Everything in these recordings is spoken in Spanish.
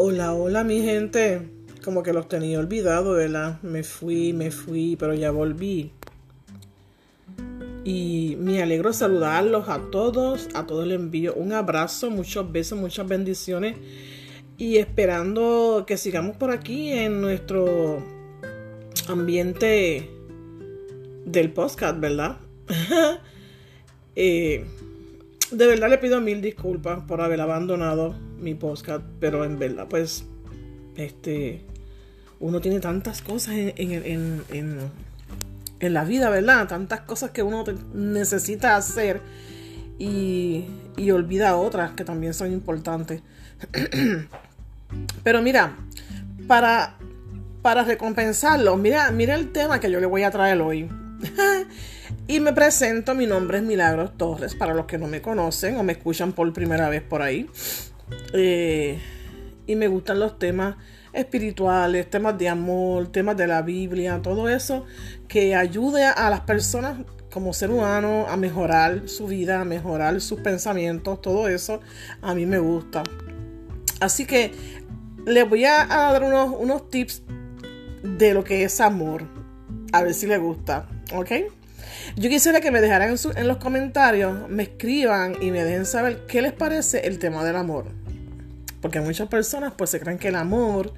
Hola mi gente, como que los tenía olvidado, ¿verdad? Me fui, me fui, pero ya volví. Y me alegro saludarlos a todos, a todos les envío un abrazo, muchos besos, muchas bendiciones y esperando que sigamos por aquí en nuestro ambiente del podcast, ¿verdad? Eh, de verdad le pido mil disculpas por haber abandonado mi podcast, pero en verdad, pues, este, uno tiene tantas cosas en, en, la vida, ¿verdad? Tantas cosas que uno necesita hacer y, y olvida otras que también son importantes. pero mira, para, para recompensarlo, mira, mira el tema que yo le voy a traer hoy. y me presento, mi nombre es Milagros Torres, para los que no me conocen o me escuchan por primera vez por ahí. Eh, y me gustan los temas espirituales, temas de amor, temas de la Biblia, todo eso que ayude a las personas como ser humano a mejorar su vida, a mejorar sus pensamientos, todo eso a mí me gusta. Así que les voy a, dar unos, unos tips de lo que es amor. A ver si les gusta. ¿Ok? Yo quisiera que me dejaran en, los comentarios, me escriban y me dejen saber qué les parece el tema del amor. Porque muchas personas pues se creen que el amor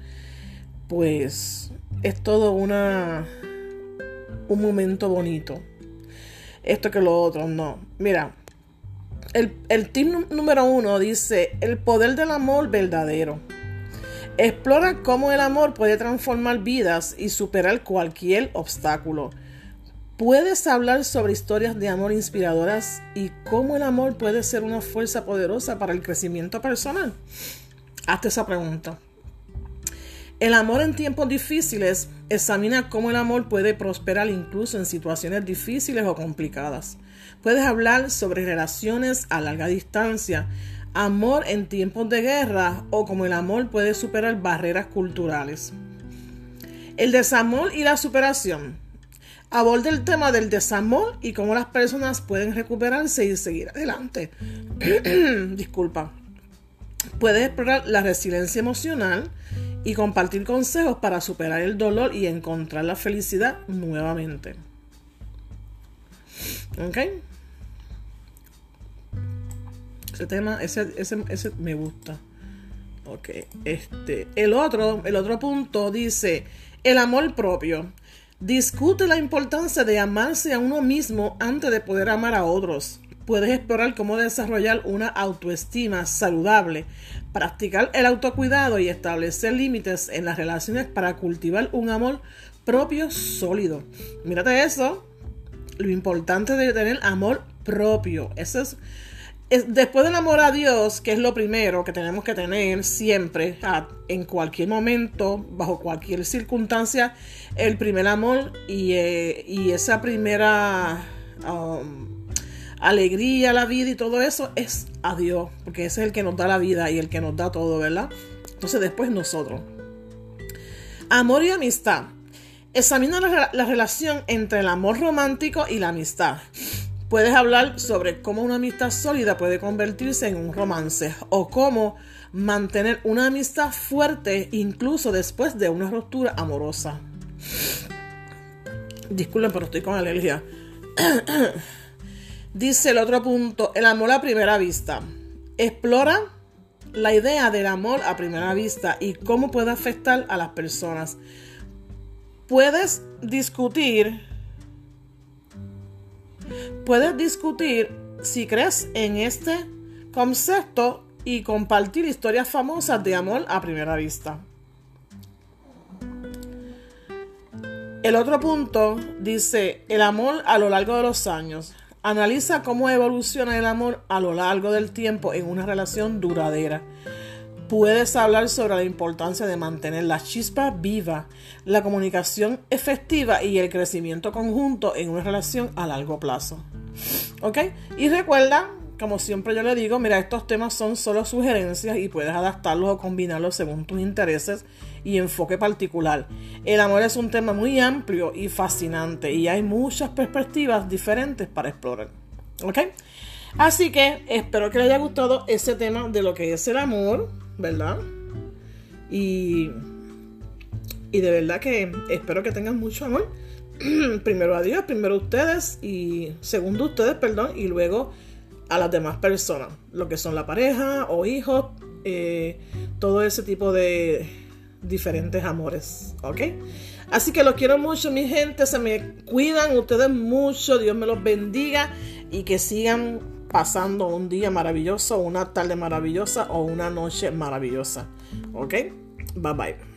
pues es todo una un momento bonito. Esto que lo otro, no. Mira, el, el tip número uno dice el poder del amor verdadero. Explora cómo el amor puede transformar vidas y superar cualquier obstáculo. Puedes hablar sobre historias de amor inspiradoras y cómo el amor puede ser una fuerza poderosa para el crecimiento personal. Hazte esa pregunta. El amor en tiempos difíciles examina cómo el amor puede prosperar incluso en situaciones difíciles o complicadas. Puedes hablar sobre relaciones a larga distancia, amor en tiempos de guerra o cómo el amor puede superar barreras culturales. El desamor y la superación aborda el tema del desamor y cómo las personas pueden recuperarse y seguir adelante. Disculpa. Puedes explorar la resiliencia emocional y compartir consejos para superar el dolor y encontrar la felicidad nuevamente. ¿Ok? Ese tema, ese, ese, ese me gusta. Ok, este. El otro, el otro punto dice: el amor propio. Discute la importancia de amarse a uno mismo antes de poder amar a otros. Puedes explorar cómo desarrollar una autoestima saludable, practicar el autocuidado y establecer límites en las relaciones para cultivar un amor propio sólido. Mírate eso, lo importante de tener amor propio. Eso es después del amor a Dios, que es lo primero que tenemos que tener siempre, en cualquier momento, bajo cualquier circunstancia, el primer amor y, eh, esa primera um, alegría la vida y todo eso es a Dios, porque ese es el que nos da la vida y el que nos da todo, ¿verdad? Entonces después nosotros. Amor y amistad. Examina la relación entre el amor romántico y la amistad. Puedes hablar sobre cómo una amistad sólida puede convertirse en un romance o cómo mantener una amistad fuerte incluso después de una ruptura amorosa. Disculpen, pero estoy con alergia. Dice el otro punto, el amor a primera vista. Explora la idea del amor a primera vista y cómo puede afectar a las personas. Puedes discutir Puedes discutir si crees en este concepto y compartir historias famosas de amor a primera vista. El otro punto dice el amor a lo largo de los años. Analiza cómo evoluciona el amor a lo largo del tiempo en una relación duradera. Puedes hablar sobre la importancia de mantener la chispa viva, la comunicación efectiva y el crecimiento conjunto en una relación a largo plazo. ¿Ok? Y recuerda, como siempre yo le digo, mira, estos temas son solo sugerencias y puedes adaptarlos o combinarlos según tus intereses y enfoque particular. El amor es un tema muy amplio y fascinante y hay muchas perspectivas diferentes para explorar. ¿Ok? Así que espero que les haya gustado ese tema de lo que es el amor ¿verdad? Y, y de verdad que espero que tengan mucho amor. primero a Dios, primero a ustedes y segundo a ustedes, perdón, y luego a las demás personas, lo que son la pareja o hijos, eh, todo ese tipo de diferentes amores, ¿ok? Así que los quiero mucho, mi gente, se me cuidan ustedes mucho, Dios me los bendiga y que sigan pasando un día maravilloso, una tarde maravillosa o una noche maravillosa, ¿ok? Bye bye.